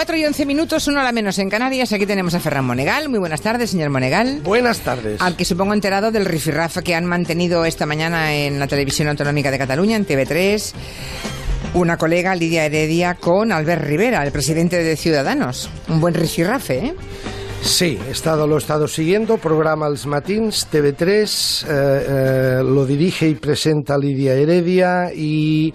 4 y 11 minutos, uno a la menos en Canarias. Aquí tenemos a Ferran Monegal. Muy buenas tardes, señor Monegal. Buenas tardes. Al que supongo enterado del rifirrafa que han mantenido esta mañana en la televisión autonómica de Cataluña, en TV3. Una colega, Lidia Heredia, con Albert Rivera, el presidente de Ciudadanos. Un buen rifirrafe, ¿eh? Sí, he estado, lo he estado siguiendo, programa Els Matins, TV3, eh, eh, lo dirige y presenta Lidia Heredia y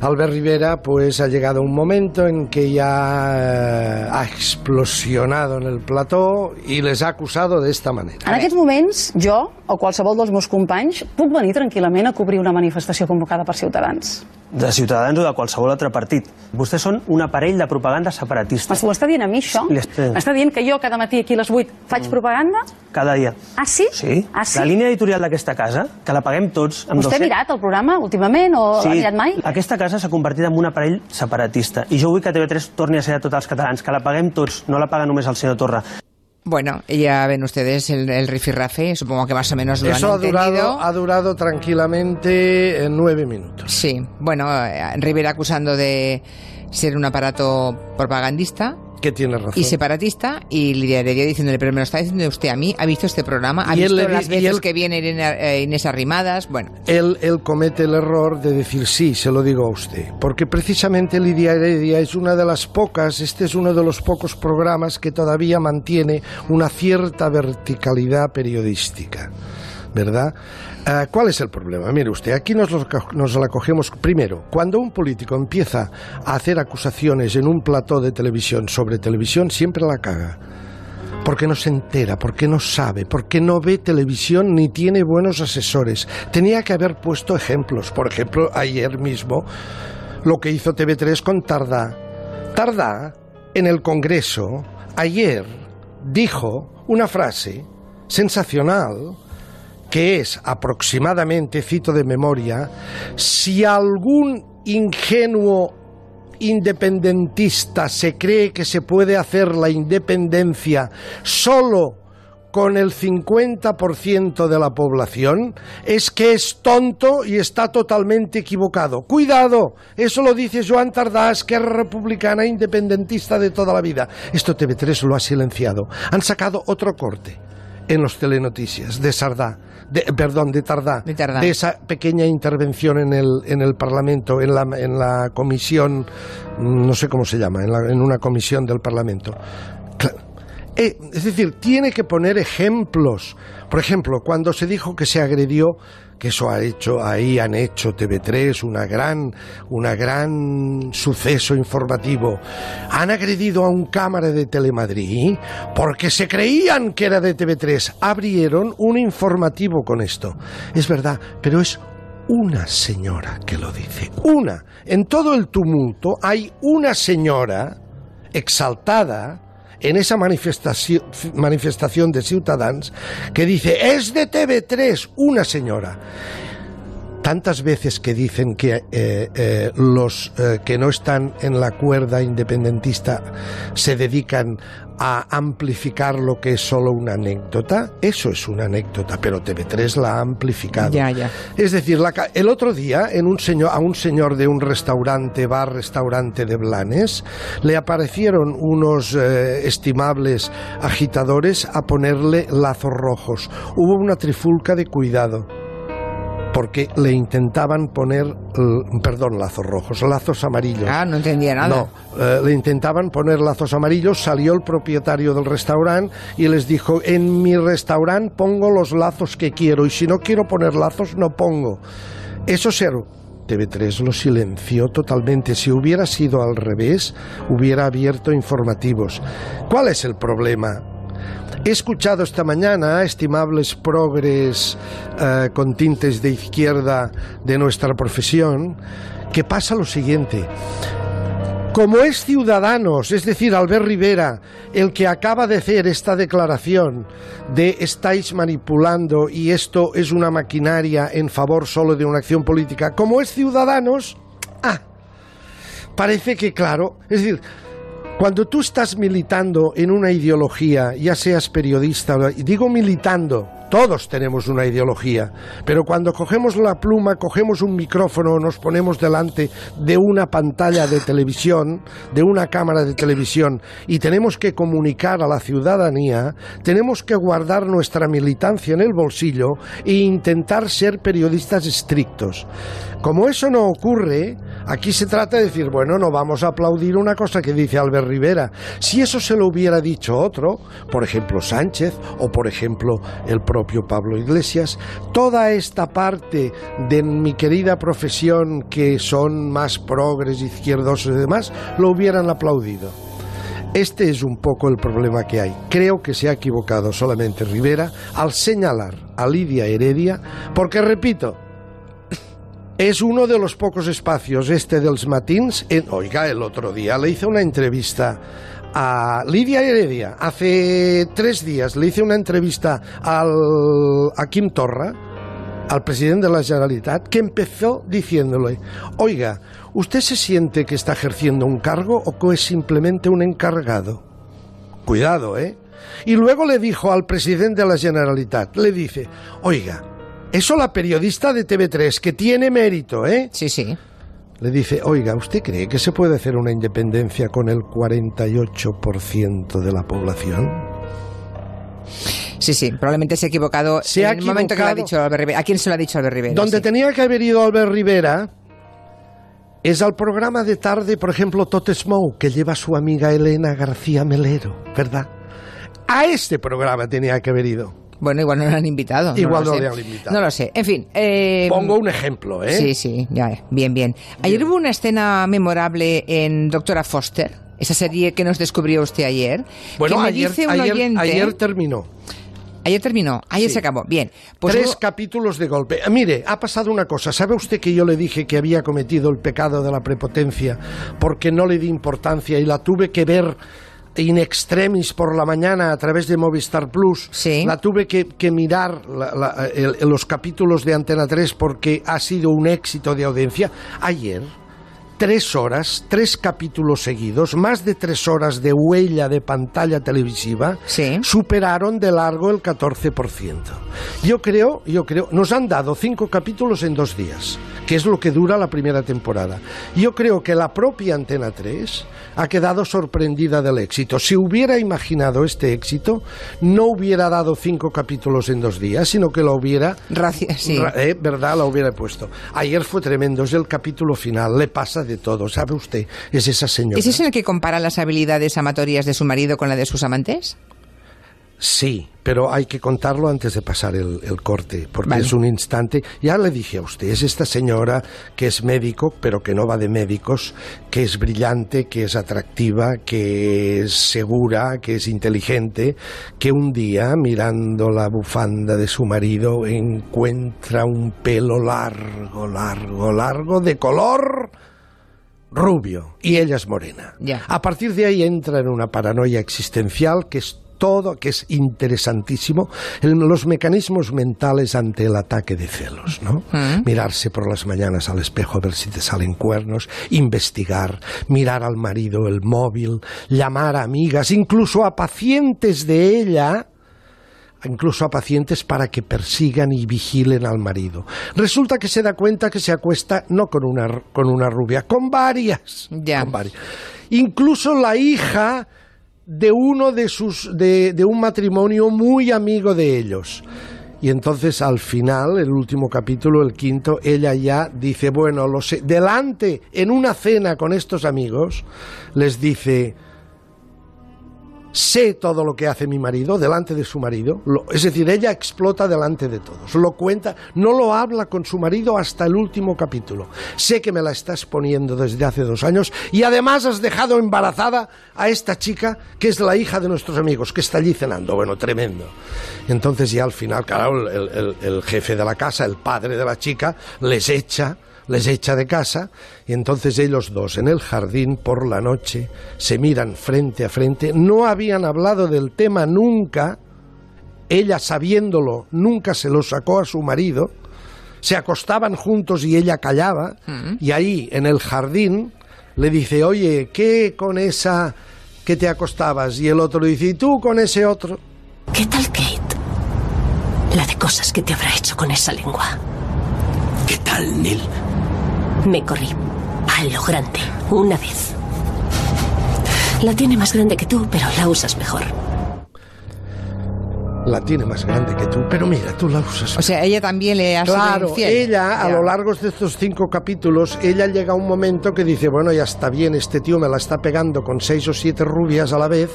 Albert Rivera, pues ha llegado un momento en que ya eh, ha explosionado en el plató i les ha acusado d'esta manera. En aquests moments, jo o qualsevol dels meus companys puc venir tranquil·lament a cobrir una manifestació convocada per Ciutadans. De Ciutadans o de qualsevol altre partit. Vostès són un aparell de propaganda separatista. M'ho està dient a mi, això? M'està dient que jo cada matí aquí a les 8 faig propaganda? Cada dia. Ah, sí? Sí. Ah, sí? La línia editorial d'aquesta casa, que la paguem tots... Amb Vostè ha 200 mirat el programa últimament o Sí, l'ha mirat mai? aquesta casa s'ha convertit en un aparell separatista i jo vull que TV3 torni a ser de tots els catalans, que la paguem tots, no la paga només el senyor Torra. Bueno, ya ven ustedes el, el rifirrafe, supongo que más o menos lo Eso ha entendido. durado, ha durado tranquilamente en nueve minutos. Sí, bueno, eh, Rivera acusando de ser un aparato propagandista Que tiene razón. y separatista y Lidia Heredia diciéndole, pero me lo está diciendo usted a mí, ¿ha visto este programa? ¿Ha Y visto las veces él- que viene eh, Inés Arrimadas? Bueno, él, él comete el error de decir sí, se lo digo a usted, porque precisamente Lidia Heredia es una de las pocas, este es uno de los pocos programas que todavía mantiene una cierta verticalidad periodística. ¿Verdad? Eh, ¿Cuál es el problema? Mire usted, aquí nos, lo nos la cogemos primero. Cuando un político empieza a hacer acusaciones en un plató de televisión sobre televisión, siempre la caga porque no se entera, porque no sabe, porque no ve televisión ni tiene buenos asesores. Tenía que haber puesto ejemplos. Por ejemplo, ayer mismo lo que hizo TV3 con Tardá. Tardá, en el Congreso, ayer dijo una frase sensacional que es aproximadamente, cito de memoria, si algún ingenuo independentista se cree que se puede hacer la independencia solo con el 50% de la población, es que es tonto y está totalmente equivocado. Cuidado, eso lo dice Joan Tardás, que es republicana independentista de toda la vida. Esto TV3 lo ha silenciado. Han sacado otro corte en los telenoticias de Sardá, de, perdón, de Tardá, De Tardá. esa pequeña intervención en el, en el Parlamento, en la, en la comisión, mm, no sé cómo se llama, en, la- en una comisión del Parlamento. Eh, es decir, tiene que poner ejemplos. Por ejemplo, cuando se dijo que se agredió, que eso ha hecho, ahí han hecho TV3 una gran, una gran suceso informativo. Han agredido a un cámara de Telemadrid porque se creían que era de TV3. Abrieron un informativo con esto. Es verdad, pero es una señora que lo dice. Una. En todo el tumulto hay una señora exaltada en esa manifestación, de Ciutadans que dice, es de TV3, una señora. Tantas veces que dicen que eh, eh, los eh, que no están en la cuerda independentista se dedican a amplificar lo que es solo una anécdota, eso es una anécdota, pero TV3 la ha amplificado. Ya, ya. Es decir, la el otro día en un señor, a un señor de un restaurante, bar, restaurante de Blanes, le aparecieron unos estimables agitadores a ponerle lazos rojos. Hubo una trifulca de cuidado porque le intentaban poner, perdón, lazos rojos, lazos amarillos. ah, no entendía nada. No, eh, le intentaban poner lazos amarillos, salió el propietario del restaurante y les dijo, en mi restaurante pongo los lazos que quiero y si no quiero poner lazos no pongo. Eso se... TV3 lo silenció totalmente. Si hubiera sido al revés, hubiera abierto informativos. ¿Cuál es el problema? He escuchado esta mañana estimables progres eh, con tintes de izquierda de nuestra profesión que pasa lo siguiente. Como es Ciudadanos, es decir, Albert Rivera, el que acaba de hacer esta declaración de estáis manipulando y esto es una maquinaria en favor solo de una acción política, como es Ciudadanos, ah, parece que claro, es decir, Cuando tú estás militando en una ideología, ya seas periodista, digo militando, todos tenemos una ideología, pero cuando cogemos la pluma, cogemos un micrófono, nos ponemos delante de una pantalla de televisión, de una cámara de televisión, y tenemos que comunicar a la ciudadanía, tenemos que guardar nuestra militancia en el bolsillo e intentar ser periodistas estrictos. Como eso no ocurre, aquí se trata de decir, bueno, no vamos a aplaudir una cosa que dice Albert Rivera. Si eso se lo hubiera dicho otro, por ejemplo Sánchez o por ejemplo el propio Pablo Iglesias, toda esta parte de mi querida profesión que son más progres, izquierdos y demás, lo hubieran aplaudido. Este es un poco el problema que hay. Creo que se ha equivocado solamente Rivera al señalar a Lidia Heredia, porque repito, es uno de los pocos espacios, este dels matins. Oiga, el otro día le hice una entrevista a Lidia Heredia. Hace tres días le hice una entrevista al, a Kim Torra, al presidente de la Generalitat, que empezó diciéndole, oiga, ¿usted se siente que está ejerciendo un cargo o que es simplemente un encargado? Cuidado, ¿eh? Y luego le dijo al presidente de la Generalitat, le dice, oiga, eso la periodista de TV3, que tiene mérito, ¿eh? Sí, sí. Le dice, oiga, ¿usted cree que se puede hacer una independencia con el 48% de la población? Sí, sí, probablemente se ha equivocado Se en ha el momento que lo ha dicho Albert Rivera. ¿A quién se lo ha dicho Albert Rivera? Donde Sí. tenía que haber ido Albert Rivera es al programa de tarde, por ejemplo, Tot Smoke, que lleva su amiga Elena García Melero, ¿verdad? A este programa tenía que haber ido. Bueno, igual no lo han invitado. Igual lo no le han invitado. No lo sé. En fin. eh, Pongo un ejemplo, ¿eh? Sí, sí, ya, bien, bien. Ayer hubo una escena memorable en Doctora Foster, esa serie que nos descubrió usted ayer. Bueno, que me ayer, dice un ayer- oyente. ayer terminó. Ayer terminó, ayer Sí. se acabó. Bien. Pues Tres capítulos de golpe. Ah, Mire, ha pasado una cosa. ¿Sabe usted que yo le dije que había cometido el pecado de la prepotencia porque no le di importancia y la tuve que ver in extremis por la mañana a través de Movistar Plus? Sí. La tuve que, que mirar la- la- el- los capítulos de Antena 3 porque ha sido un éxito de audiencia. Ayer tres horas, tres capítulos seguidos, más de tres horas de huella de pantalla televisiva, Sí. superaron de largo el 14%. Yo creo, yo creo, nos han dado cinco capítulos en dos días, que es lo que dura la primera temporada. Yo creo que la propia Antena 3 ha quedado sorprendida del éxito. Si hubiera imaginado este éxito, no hubiera dado cinco capítulos en dos días, sino que lo hubiera sí. Eh, ¿Verdad? La hubiera puesto. Ayer fue tremendo, es el capítulo final, le pasa de todo, ¿sabe usted? Es esa señora. ¿Es ese el que compara las habilidades amatorias de su marido con la de sus amantes? Sí, pero hay que contarlo antes de pasar el, el corte, porque Vale. es un instante. Ya le dije a usted, es esta señora que es médico, pero que no va de médicos, que es brillante, que es atractiva, que es segura, que es inteligente, que un día, mirando la bufanda de su marido, encuentra un pelo largo, largo, largo, de color rubio y ella es morena. A partir de ahí entra en una paranoia existencial que es todo, que es interesantísimo, los mecanismos mentales ante el ataque de celos, ¿no? Mirarse por las mañanas al espejo a ver si te salen cuernos, investigar, mirar al marido el móvil, llamar a amigas, incluso a pacientes de ella, incluso a pacientes para que persigan y vigilen al marido. Resulta que se da cuenta que se acuesta no con una, con una rubia, con varias. Ya. Con varias. Incluso la hija de uno de sus de, de un matrimonio muy amigo de ellos. Y entonces al final, el último capítulo, el quinto, ella ya dice, bueno, lo sé, delante, en una cena con estos amigos, les dice, sé todo lo que hace mi marido delante de su marido, lo- es decir, ella explota delante de todos, lo cuenta, no lo habla con su marido hasta el último capítulo. Sé que me la estás poniendo desde hace dos años y además has dejado embarazada a esta chica que es la hija de nuestros amigos, que está allí cenando, bueno, tremendo. Entonces ya al final, claro, el, jefe de la casa, el padre de la chica, les echa les echa de casa y entonces ellos dos en el jardín por la noche se miran frente a frente, no habían hablado del tema nunca, ella sabiéndolo nunca se lo sacó a su marido, se acostaban juntos y ella callaba y ahí en el jardín le dice, oye, ¿qué con esa que te acostabas. Y el otro dice, ¿y tú con ese otro? ¿Qué tal Kate? La de cosas que te habrá hecho con esa lengua. ¿Qué tal, Neil? Me corrí. A lo grande. Una vez. La tiene más grande que tú, pero la usas mejor. La tiene más grande que tú, pero mira, tú la usas. O sea, ella también le ha sido Claro, infiel. ella a Ya. lo largo de estos cinco capítulos, ella llega a un momento que dice, bueno, ya está bien, este tío me la está pegando con seis o siete rubias a la vez,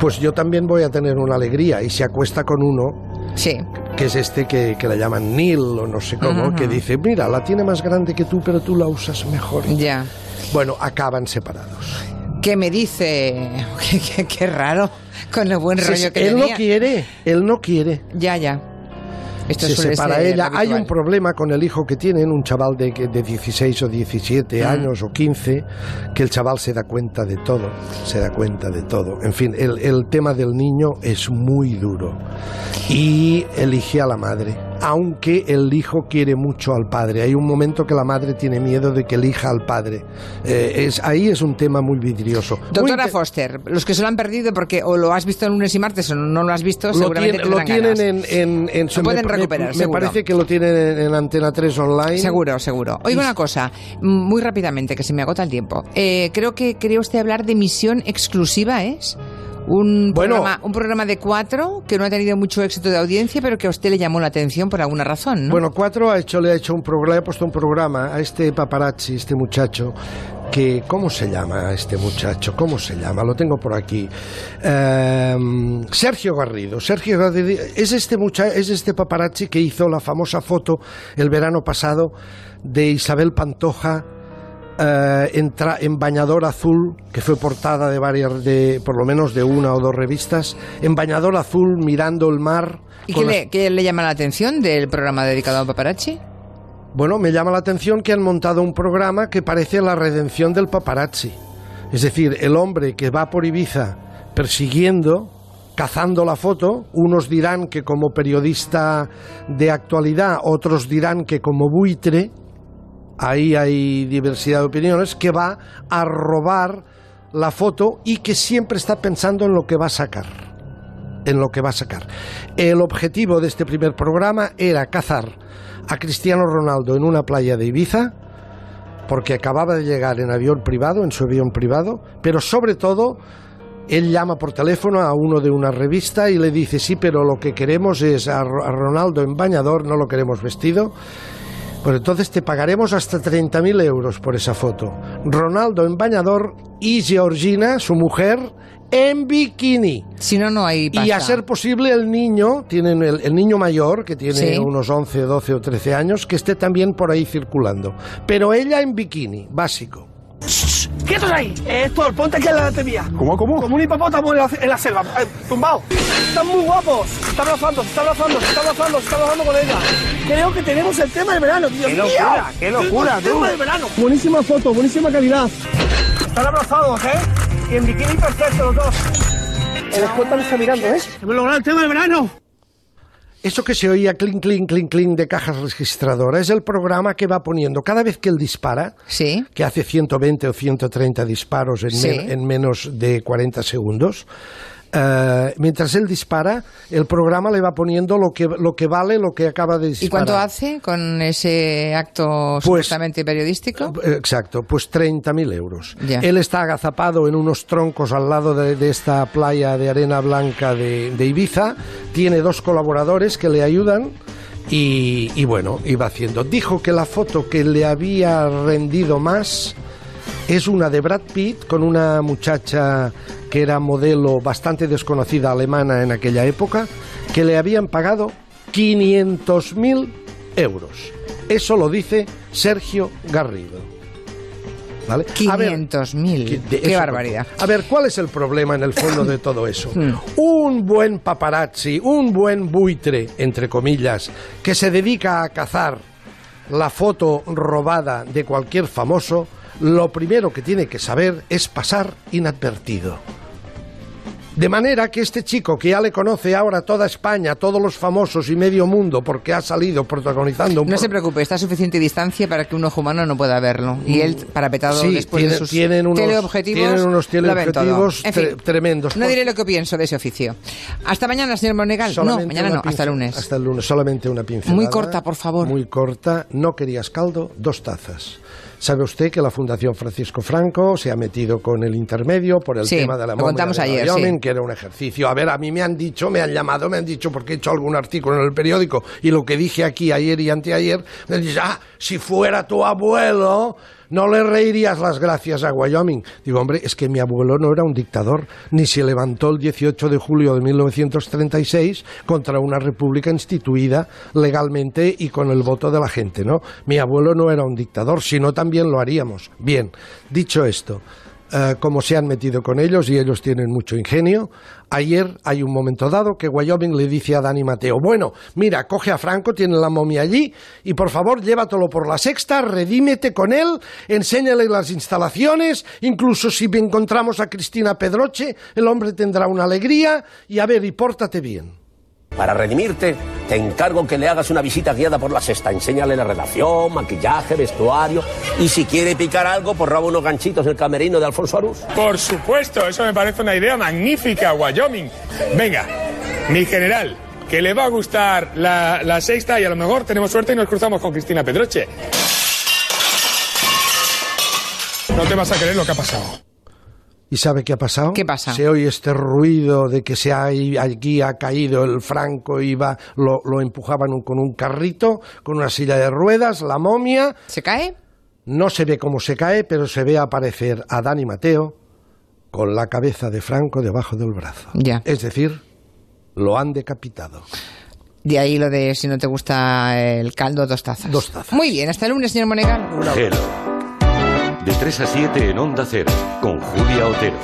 pues yo también voy a tener una alegría y se acuesta con uno Sí. Que es este que, que la llaman Neil o no sé cómo, Ujú. que dice, mira, la tiene más grande que tú, pero tú la usas mejor. Ya. Bueno, acaban separados. ¿Qué me dice? Qué, qué- qué raro. Con el buen rollo que él no tenía. quiere, él no quiere. Ya, ya. Esto se separa ser ella. Hay un problema con el hijo que tienen, un chaval de, de 16 o 17 Mm. años o 15, que el chaval se da cuenta de todo, se da cuenta de todo. En fin, el, el tema del niño es muy duro y elige a la madre, aunque el hijo quiere mucho al padre. Hay un momento que la madre tiene miedo de que elija al padre. Eh, es, ahí es un tema muy vidrioso. Doctora Foster, los que se lo han perdido porque o lo has visto el lunes y martes o no lo has visto, lo, seguramente tiene- lo tienen ganas. en, en, en- Lo pueden me- recuperar, me, parece que lo tienen en, en Antena 3 online. Seguro, seguro. Oiga una cosa, muy rápidamente, que se me agota el tiempo. Eh, creo que quería usted hablar de misión exclusiva, ¿es? Un, Bueno. programa, un programa de cuatro que no ha tenido mucho éxito de audiencia, pero que a usted le llamó la atención por alguna razón, ¿no? Bueno, Cuatro ha hecho, le ha hecho un programa, le ha puesto un programa a este paparazzi, este muchacho, que, ¿cómo se llama este muchacho? ¿Cómo se llama? Lo tengo por aquí. Em, Sergio Garrido. Sergio Garrido es este mucha, es este paparazzi que hizo la famosa foto el verano pasado de Isabel Pantoja eh, en, bañador azul, que fue portada de varias, de, por lo menos de una o dos revistas, en bañador azul mirando el mar. ¿Y qué las- le, qué le llama la atención del programa dedicado a paparazzi? Bueno, me llama la atención que han montado un programa que parece la redención del paparazzi. Es decir, el hombre que va por Ibiza persiguiendo, cazando la foto, unos dirán que como periodista de actualidad, otros dirán que como buitre, ahí hay diversidad de opiniones, que va a robar la foto y que siempre está pensando en lo que va a sacar en lo que va a sacar. El objetivo de este primer programa era cazar a Cristiano Ronaldo en una playa de Ibiza, porque acababa de llegar en avión privado, en su avión privado, pero sobre todo él llama por teléfono a uno de una revista y le dice, sí, pero lo que queremos es a Ro- a Ronaldo en bañador, no lo queremos vestido. Pues entonces te pagaremos hasta 30.000 euros por esa foto. Ronaldo en bañador y Georgina, su mujer, en bikini. Si no, no hay pasta. Y a ser posible el niño, tienen el, el niño mayor, que tiene Sí. unos 11, 12 o 13 años, que esté también por ahí circulando. Pero ella en bikini, básico. ¡Quietos ahí! Héctor, ponte aquí en la mía. ¿Cómo, cómo? Como un hipopótamo en la, en la selva, eh, tumbado. Están muy guapos. Se está abrazando, se está abrazando, se está abrazando, se está abrazando con ella. Creo que tenemos el tema del verano, Dios ¡Qué mío. locura, qué locura, El tema tú! del verano. Buenísima foto, buenísima calidad. Están abrazados, ¿eh? Y en bikini perfecto los dos. El escolta me está mirando, ¿eh? Hemos logrado el tema del verano. Eso que se oía clink, clink, clink, clink de cajas registradoras es el programa que va poniendo cada vez que él dispara, Sí. que hace 120 o 130 disparos en, Sí. men- en menos de 40 segundos. Eh, mientras él dispara, el programa le va poniendo lo que, lo que vale lo que acaba de disparar. ¿Y cuánto hace con ese acto Pues- supuestamente periodístico? Eh, Exacto, pues 30.000 euros. Ya. Él está agazapado en unos troncos al lado de, de esta playa de arena blanca de, de Ibiza. Tiene dos colaboradores que le ayudan. Y, y bueno, iba haciendo. Dijo que la foto que le había rendido más es una de Brad Pitt con una muchacha que era modelo bastante desconocida alemana en aquella época, que le habían pagado 500.000 euros. Eso lo dice Sergio Garrido. ¿Vale? A ver, 500.000. que- de Qué barbaridad. A ver, ¿cuál es el problema en el fondo de todo eso? Hmm. Un buen paparazzi, un buen buitre, entre comillas, que se dedica a cazar la foto robada de cualquier famoso, lo primero que tiene que saber es pasar inadvertido. De manera que este chico que ya le conoce ahora toda España, todos los famosos y medio mundo, porque ha salido protagonizando un No se preocupe, está a suficiente distancia para que un ojo humano no pueda verlo. Y él, parapetado Sí, después tiene- de sus tienen unos- teleobjetivos, tienen unos lo ven todo. teleobjetivos En fin, tre- tremendos. No diré lo que pienso de ese oficio. Hasta mañana, señor Monegal. No, mañana no, hasta el lunes. Hasta el lunes, solamente una pincelada. Muy corta, por favor. Muy corta. No querías caldo, dos tazas. ¿Sabe usted que la Fundación Francisco Franco se ha metido con el intermedio por el Sí, tema de la lo contamos de ayer, Wyoming, sí. que era un ejercicio? A ver, a mí me han dicho, me han llamado, me han dicho, porque he hecho algún artículo en el periódico, y lo que dije aquí ayer y anteayer, me dicho, ah, si fuera tu abuelo, no le reirías las gracias a Wyoming. Digo, hombre, es que mi abuelo no era un dictador, ni se levantó el 18 de julio de 1936 contra una república instituida legalmente y con el voto de la gente, ¿no? Mi abuelo no era un dictador, si no también lo haríamos. Bien, dicho esto, eh, como se han metido con ellos y ellos tienen mucho ingenio. Ayer hay un momento dado que Wyoming le dice a Dani Mateo, bueno, mira, coge a Franco, tiene la momia allí y por favor llévatelo por la sexta, redímete con él, enséñale las instalaciones, incluso si encontramos a Cristina Pedroche, el hombre tendrá una alegría y a ver, y pórtate bien. Para redimirte, te encargo que le hagas una visita guiada por la sexta. Enséñale la redacción, maquillaje, vestuario. Y si quiere picar algo, pues roba unos ganchitos en el camerino de Alfonso Arús. Por supuesto, eso me parece una idea magnífica, Wyoming. Venga, mi general, que le va a gustar la, la sexta y a lo mejor tenemos suerte y nos cruzamos con Cristina Pedroche. No te vas a creer lo que ha pasado. ¿Y sabe qué ha pasado? ¿Qué pasa? Se oye este ruido de que se ha, aquí ha caído el Franco y va, lo, lo empujaban un- con un carrito, con una silla de ruedas, la momia. ¿Se cae? No se ve cómo se cae, pero se ve aparecer a Dani Mateo con la cabeza de Franco debajo del brazo. Ya. Es decir, lo han decapitado. De ahí lo de si no te gusta el caldo, dos tazas. Dos tazas. Muy bien, hasta el lunes, señor Monegal. De 3 a 7 en Onda Cero, con Julia Otero.